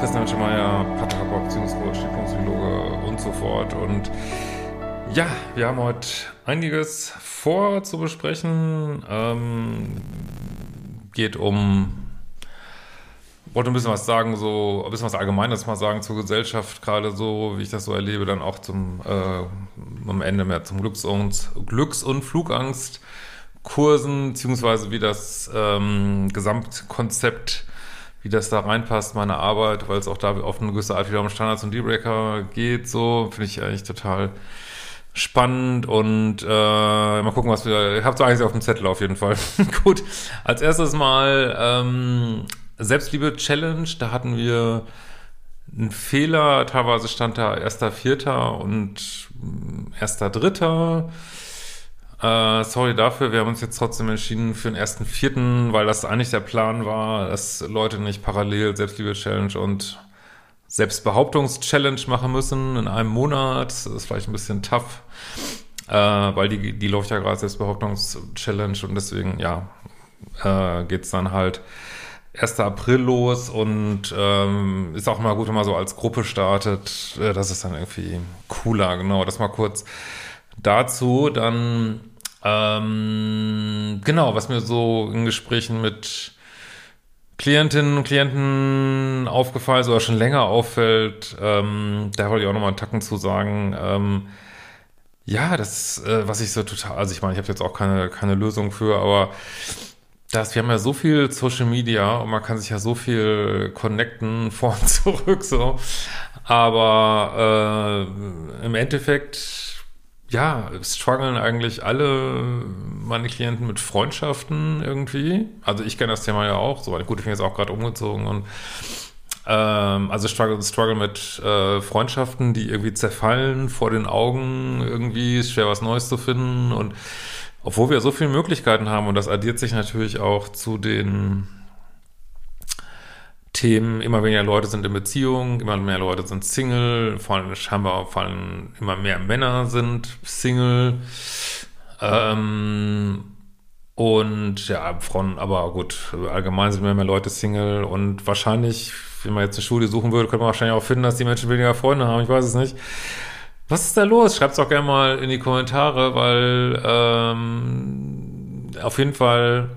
Christian Schemeier, Paartherapeut, Beziehungscoach, Diplompsychologe und so fort. Und ja, wir haben heute einiges vor zu besprechen. Ähm, geht um, wollte ein bisschen was sagen, so ein bisschen was Allgemeines mal sagen zur Gesellschaft, gerade so, wie ich das so erlebe, dann auch zum äh, am Ende mehr zum Glücks- und, Glücks und Flugangstkursen, beziehungsweise wie das ähm, Gesamtkonzept wie das da reinpasst, meine Arbeit, weil es auch da auf eine gewisse Art wieder um Standards und Dealbreaker geht, so, finde ich eigentlich total spannend und äh, mal gucken, was wir, ich habe so eigentlich auf dem Zettel auf jeden Fall. Gut, als erstes mal ähm, Selbstliebe-Challenge, da hatten wir einen Fehler, teilweise stand da erster Vierter und erster Dritter. Äh, sorry dafür, wir haben uns jetzt trotzdem entschieden für den ersten vierten, weil das eigentlich der Plan war, dass Leute nicht parallel Selbstliebe-Challenge und Selbstbehauptungs-Challenge machen müssen in einem Monat. Das ist vielleicht ein bisschen tough, äh, weil die, die läuft ja gerade Selbstbehauptungs-Challenge und deswegen, ja, äh, geht's dann halt 1. April los und ähm, ist auch mal gut, wenn man so als Gruppe startet. Äh, das ist dann irgendwie cooler, genau. Das mal kurz dazu. Dann ähm, genau, was mir so in Gesprächen mit Klientinnen und Klienten aufgefallen ist oder schon länger auffällt, ähm, da wollte ich auch nochmal einen Tacken zu sagen. Ähm, ja, das, äh, was ich so total, also ich meine, ich habe jetzt auch keine, keine Lösung für, aber das, wir haben ja so viel Social Media und man kann sich ja so viel connecten vor und zurück, so. Aber äh, im Endeffekt ja, strugglen eigentlich alle meine Klienten mit Freundschaften irgendwie. Also ich kenne das Thema ja auch. So, gut, ich bin jetzt auch gerade umgezogen und ähm, also struggle, struggle mit äh, Freundschaften, die irgendwie zerfallen vor den Augen. Irgendwie ist schwer was Neues zu finden und obwohl wir so viele Möglichkeiten haben und das addiert sich natürlich auch zu den Themen, immer weniger Leute sind in Beziehung, immer mehr Leute sind Single, vor allem scheinbar vor allem immer mehr Männer sind Single. Ähm, und ja, Frauen, aber gut, allgemein sind immer mehr Leute Single und wahrscheinlich, wenn man jetzt eine Studie suchen würde, könnte man wahrscheinlich auch finden, dass die Menschen weniger Freunde haben. Ich weiß es nicht. Was ist da los? Schreibt es auch gerne mal in die Kommentare, weil ähm, auf jeden Fall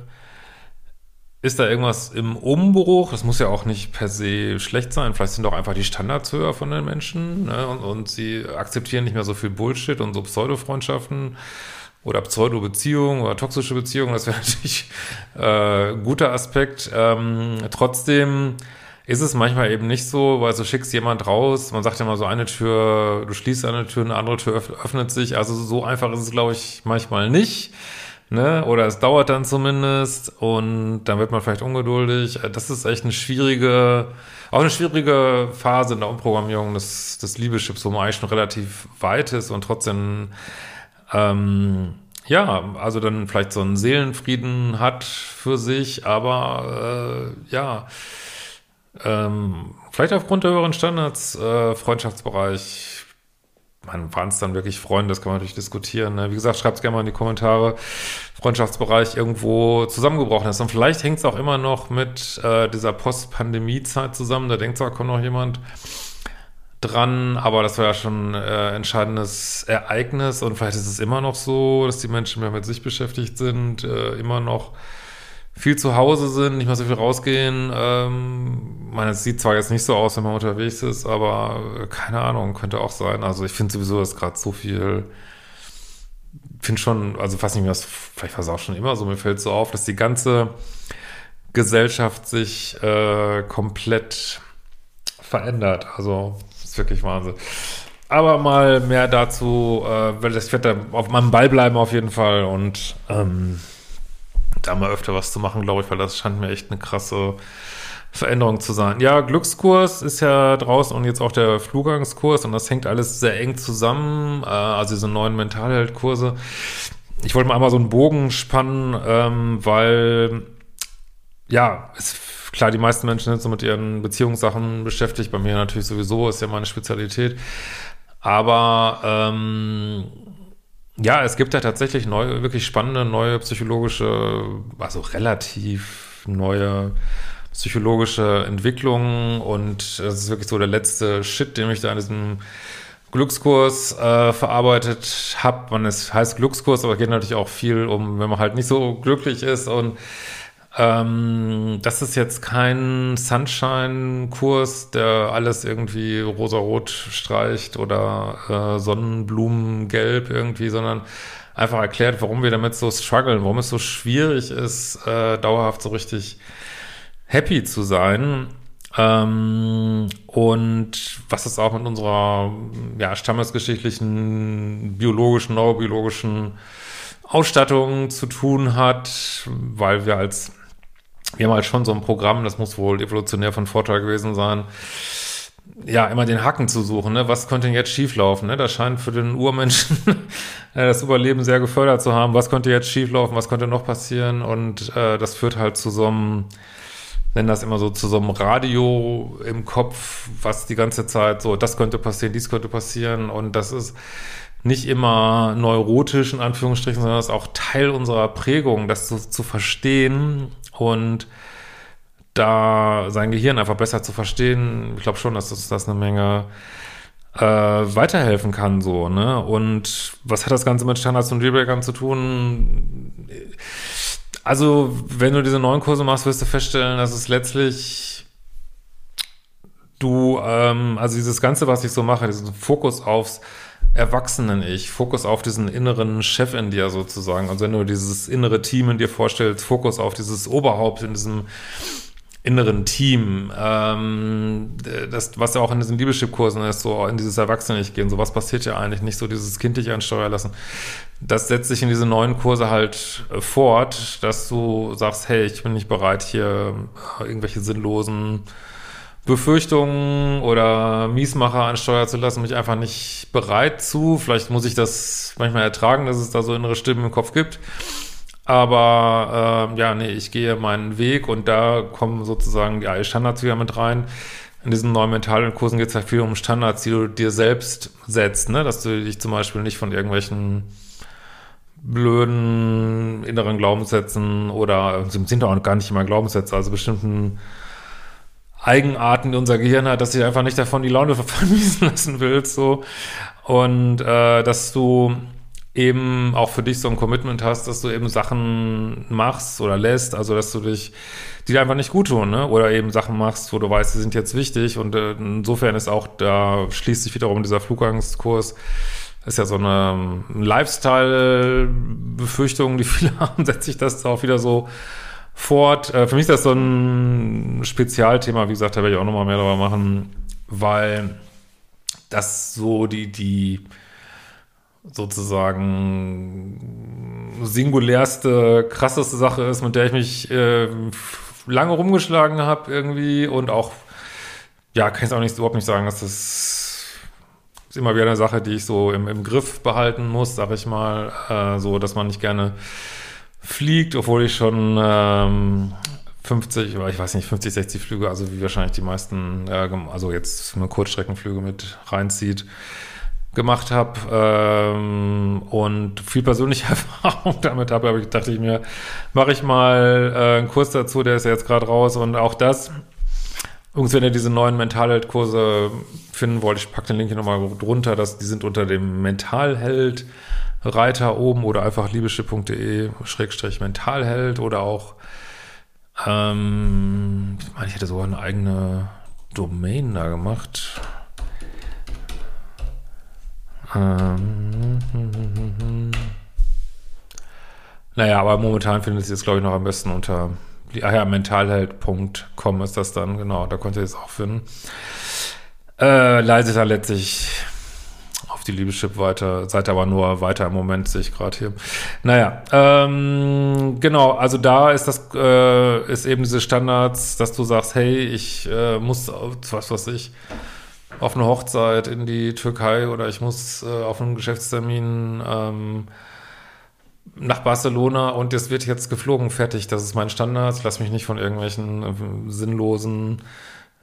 ist da irgendwas im Umbruch? Das muss ja auch nicht per se schlecht sein. Vielleicht sind doch einfach die Standards höher von den Menschen ne? und, und sie akzeptieren nicht mehr so viel Bullshit und so Pseudo-Freundschaften oder Pseudo-Beziehungen oder toxische Beziehungen. Das wäre natürlich äh, guter Aspekt. Ähm, trotzdem ist es manchmal eben nicht so, weil du schickst jemand raus, man sagt ja immer so eine Tür, du schließt eine Tür, eine andere Tür öffnet sich. Also so einfach ist es, glaube ich, manchmal nicht ne? Oder es dauert dann zumindest und dann wird man vielleicht ungeduldig. Das ist echt eine schwierige, auch eine schwierige Phase in der Umprogrammierung des, des Liebeschips, wo man eigentlich schon relativ weit ist und trotzdem, ähm, ja, also dann vielleicht so einen Seelenfrieden hat für sich, aber äh, ja, ähm, vielleicht aufgrund der höheren Standards, äh, Freundschaftsbereich, waren es dann wirklich Freunde, das kann man natürlich diskutieren. Ne? Wie gesagt, schreibt es gerne mal in die Kommentare, Freundschaftsbereich irgendwo zusammengebrochen ist. Und vielleicht hängt es auch immer noch mit äh, dieser Post-Pandemie-Zeit zusammen. Da denkt zwar, kommt noch jemand dran, aber das war ja schon äh, entscheidendes Ereignis und vielleicht ist es immer noch so, dass die Menschen mehr mit sich beschäftigt sind, äh, immer noch viel zu Hause sind, nicht mehr so viel rausgehen. Ähm, meine, es sieht zwar jetzt nicht so aus, wenn man unterwegs ist, aber äh, keine Ahnung, könnte auch sein. Also ich finde sowieso, dass gerade so viel, finde schon, also fast nicht mehr, vielleicht war es auch schon immer so, mir fällt so auf, dass die ganze Gesellschaft sich äh, komplett verändert. Also, das ist wirklich Wahnsinn. Aber mal mehr dazu, äh, weil ich werde da auf meinem Ball bleiben auf jeden Fall und ähm, da mal öfter was zu machen, glaube ich, weil das scheint mir echt eine krasse Veränderung zu sein. Ja, Glückskurs ist ja draußen und jetzt auch der Flugangskurs und das hängt alles sehr eng zusammen, äh, also diese neuen Mentalheldkurse. Ich wollte mal einmal so einen Bogen spannen, ähm, weil ja, es Klar, die meisten Menschen sind so mit ihren Beziehungssachen beschäftigt. Bei mir natürlich sowieso, ist ja meine Spezialität. Aber ähm, ja, es gibt ja tatsächlich neue, wirklich spannende neue psychologische, also relativ neue psychologische Entwicklungen und das ist wirklich so der letzte Shit, den ich da in diesem Glückskurs äh, verarbeitet habe. Man es heißt Glückskurs, aber geht natürlich auch viel um, wenn man halt nicht so glücklich ist und ähm, das ist jetzt kein Sunshine-Kurs, der alles irgendwie rosarot streicht oder äh, Sonnenblumengelb irgendwie, sondern einfach erklärt, warum wir damit so strugglen, warum es so schwierig ist, äh, dauerhaft so richtig happy zu sein. Ähm, und was es auch mit unserer ja, stammesgeschichtlichen, biologischen, neurobiologischen Ausstattung zu tun hat, weil wir als wir haben halt schon so ein Programm, das muss wohl evolutionär von Vorteil gewesen sein, ja, immer den Haken zu suchen, ne? Was könnte denn jetzt schieflaufen, ne? Das scheint für den Urmenschen das Überleben sehr gefördert zu haben. Was könnte jetzt schieflaufen? Was könnte noch passieren? Und äh, das führt halt zu so einem, nennen das immer so, zu so einem Radio im Kopf, was die ganze Zeit so, das könnte passieren, dies könnte passieren. Und das ist nicht immer neurotisch in Anführungsstrichen, sondern das ist auch Teil unserer Prägung, das zu, zu verstehen und da sein Gehirn einfach besser zu verstehen, ich glaube schon, dass uns das eine Menge äh, weiterhelfen kann, so, ne? Und was hat das Ganze mit Standards und Dealbreakern zu tun? Also, wenn du diese neuen Kurse machst, wirst du feststellen, dass es letztlich du, ähm, also dieses Ganze, was ich so mache, diesen Fokus aufs Erwachsenen-Ich, Fokus auf diesen inneren Chef in dir sozusagen. Also wenn du dieses innere Team in dir vorstellst, Fokus auf dieses Oberhaupt in diesem inneren Team, ähm, das, was ja auch in diesen Liebeschip-Kursen ist, so in dieses Erwachsene-Ich gehen, so was passiert ja eigentlich nicht, so dieses kindliche Ansteuer lassen. Das setzt sich in diese neuen Kurse halt äh, fort, dass du sagst, hey, ich bin nicht bereit, hier irgendwelche sinnlosen Befürchtungen oder Miesmacher ansteuern zu lassen, mich einfach nicht bereit zu. Vielleicht muss ich das manchmal ertragen, dass es da so innere Stimmen im Kopf gibt. Aber äh, ja, nee, ich gehe meinen Weg und da kommen sozusagen die Standards wieder mit rein. In diesen neuen mentalen Kursen geht es halt viel um Standards, die du dir selbst setzt, ne? Dass du dich zum Beispiel nicht von irgendwelchen blöden inneren Glaubenssätzen oder sind auch gar nicht immer Glaubenssätze, also bestimmten Eigenarten, die unser Gehirn hat, dass du einfach nicht davon die Laune vermiesen lassen willst, so. Und äh, dass du eben auch für dich so ein Commitment hast, dass du eben Sachen machst oder lässt, also dass du dich, die dir einfach nicht gut tun, ne? Oder eben Sachen machst, wo du weißt, die sind jetzt wichtig. Und äh, insofern ist auch, da schließt sich wiederum dieser Flugangskurs, ist ja so eine Lifestyle-Befürchtung, die viele haben, setzt sich das auch wieder so fort. Äh, für mich ist das so ein Spezialthema, wie gesagt, da werde ich auch nochmal mehr darüber machen, weil das so die, die sozusagen singulärste, krasseste Sache ist, mit der ich mich äh, lange rumgeschlagen habe irgendwie und auch, ja, kann ich auch nicht, überhaupt nicht sagen, dass das ist immer wieder eine Sache, die ich so im, im Griff behalten muss, sag ich mal, äh, so, dass man nicht gerne fliegt, obwohl ich schon ähm, 50, oder ich weiß nicht, 50, 60 Flüge, also wie wahrscheinlich die meisten, äh, also jetzt nur Kurzstreckenflüge mit reinzieht, gemacht habe ähm, und viel persönliche Erfahrung damit habe, aber ich dachte ich mir, mache ich mal äh, einen Kurs dazu, der ist ja jetzt gerade raus. Und auch das, übrigens, wenn ihr diese neuen Mentalheld-Kurse finden wollt, ich packe den Link hier nochmal drunter, dass die sind unter dem Mentalheld Reiter oben oder einfach liebeschiff.de Schrägstrich Mentalheld oder auch, ähm, ich meine, ich hätte sogar eine eigene Domain da gemacht. Ähm, naja, aber momentan findet ihr es, glaube ich, noch am besten unter ah ja, mentalheld.com ist das dann, genau, da könnt ihr es auch finden. Äh, leitet da letztlich auf die Liebeschip weiter, seid aber nur weiter im Moment, sehe ich gerade hier. Naja, ähm, genau, also da ist das, äh, ist eben diese Standards, dass du sagst, hey, ich äh, muss, was weiß ich, auf eine Hochzeit in die Türkei oder ich muss äh, auf einen Geschäftstermin ähm, nach Barcelona und es wird jetzt geflogen, fertig. Das ist mein Standard. Lass mich nicht von irgendwelchen äh, sinnlosen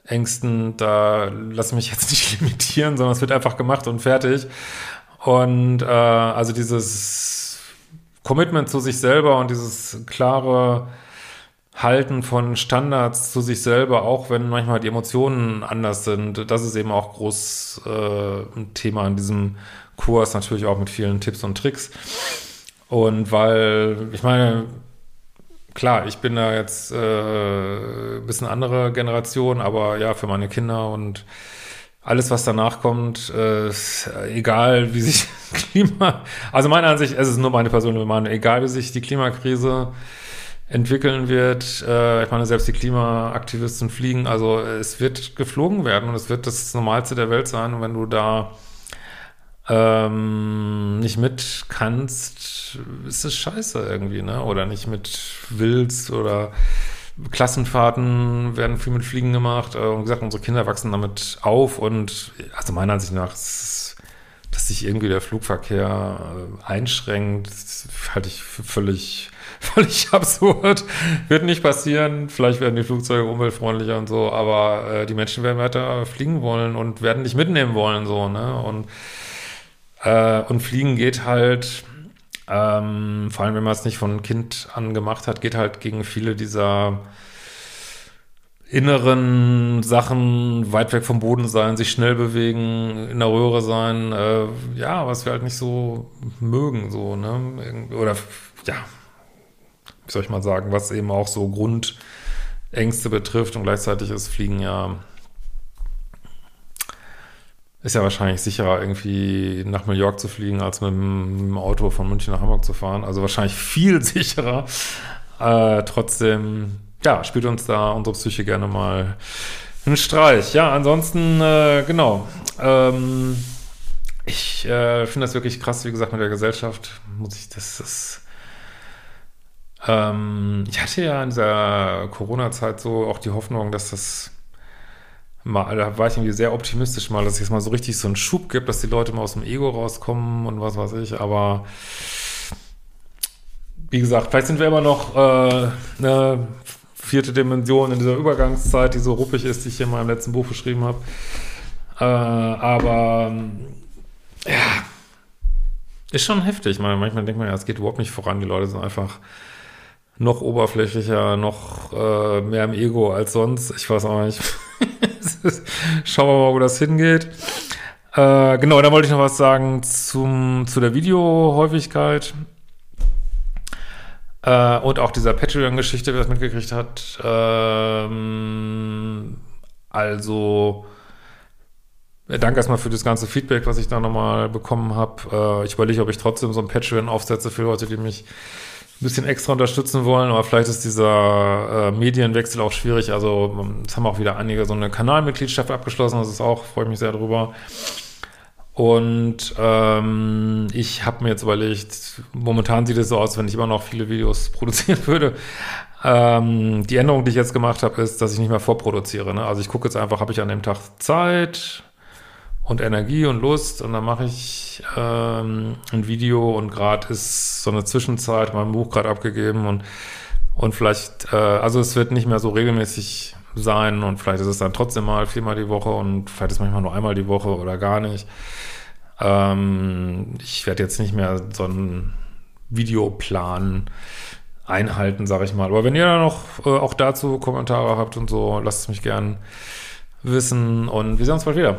Ängsten, da lass mich jetzt nicht limitieren, sondern es wird einfach gemacht und fertig. Und äh, also dieses Commitment zu sich selber und dieses klare Halten von Standards zu sich selber, auch wenn manchmal die Emotionen anders sind, das ist eben auch groß äh, ein Thema in diesem Kurs, natürlich auch mit vielen Tipps und Tricks. Und weil, ich meine, klar, ich bin da jetzt äh, ein bisschen andere Generation, aber ja, für meine Kinder und alles, was danach kommt, äh, egal wie sich Klima, also meine Ansicht, es ist nur meine persönliche Meinung, egal wie sich die Klimakrise entwickeln wird, äh, ich meine, selbst die Klimaaktivisten fliegen, also es wird geflogen werden und es wird das Normalste der Welt sein wenn du da ähm, nicht mit kannst, ist es scheiße irgendwie, ne? Oder nicht mit willst oder Klassenfahrten werden viel mit Fliegen gemacht. Äh, und gesagt, unsere Kinder wachsen damit auf und also meiner Ansicht nach, dass sich irgendwie der Flugverkehr äh, einschränkt, halte ich für völlig, völlig absurd. Wird nicht passieren. Vielleicht werden die Flugzeuge umweltfreundlicher und so, aber äh, die Menschen werden weiter fliegen wollen und werden dich mitnehmen wollen, so, ne? Und äh, und Fliegen geht halt, ähm, vor allem wenn man es nicht von Kind an gemacht hat, geht halt gegen viele dieser inneren Sachen, weit weg vom Boden sein, sich schnell bewegen, in der Röhre sein, äh, ja, was wir halt nicht so mögen, so, ne? Oder ja, wie soll ich mal sagen, was eben auch so Grundängste betrifft und gleichzeitig ist Fliegen ja ist ja wahrscheinlich sicherer, irgendwie nach New York zu fliegen, als mit dem Auto von München nach Hamburg zu fahren. Also wahrscheinlich viel sicherer. Äh, trotzdem, ja, spielt uns da unsere Psyche gerne mal einen Streich. Ja, ansonsten, äh, genau. Ähm, ich äh, finde das wirklich krass, wie gesagt, mit der Gesellschaft. Muss ich, das ist. Ähm, ich hatte ja in dieser Corona-Zeit so auch die Hoffnung, dass das mal, da war ich irgendwie sehr optimistisch mal, dass es jetzt mal so richtig so einen Schub gibt, dass die Leute mal aus dem Ego rauskommen und was weiß ich, aber wie gesagt, vielleicht sind wir immer noch äh, eine vierte Dimension in dieser Übergangszeit, die so ruppig ist, die ich hier in meinem letzten Buch beschrieben habe. Äh, aber ja, ist schon heftig. Man, manchmal denkt man ja, es geht überhaupt nicht voran. Die Leute sind einfach noch oberflächlicher, noch äh, mehr im Ego als sonst. Ich weiß auch nicht. Schauen wir mal, wo das hingeht. Äh, genau, da wollte ich noch was sagen zum, zu der Videohäufigkeit. Äh, und auch dieser Patreon-Geschichte, wer das mitgekriegt hat. Ähm, also, danke erstmal für das ganze Feedback, was ich da nochmal bekommen habe. Äh, ich überlege, ob ich trotzdem so ein Patreon aufsetze für Leute, die mich ein bisschen extra unterstützen wollen, aber vielleicht ist dieser äh, Medienwechsel auch schwierig. Also es haben auch wieder einige so eine Kanalmitgliedschaft abgeschlossen, das ist auch, freue ich mich sehr drüber. Und ähm, ich habe mir jetzt überlegt, momentan sieht es so aus, wenn ich immer noch viele Videos produzieren würde. Ähm, die Änderung, die ich jetzt gemacht habe, ist, dass ich nicht mehr vorproduziere. Ne? Also ich gucke jetzt einfach, habe ich an dem Tag Zeit, und Energie und Lust und dann mache ich ähm, ein Video und gerade ist so eine Zwischenzeit, mein Buch gerade abgegeben und und vielleicht, äh, also es wird nicht mehr so regelmäßig sein und vielleicht ist es dann trotzdem mal viermal die Woche und vielleicht ist manchmal nur einmal die Woche oder gar nicht. Ähm, ich werde jetzt nicht mehr so einen Videoplan einhalten, sage ich mal. Aber wenn ihr da noch äh, auch dazu Kommentare habt und so, lasst es mich gern wissen und wir sehen uns bald wieder.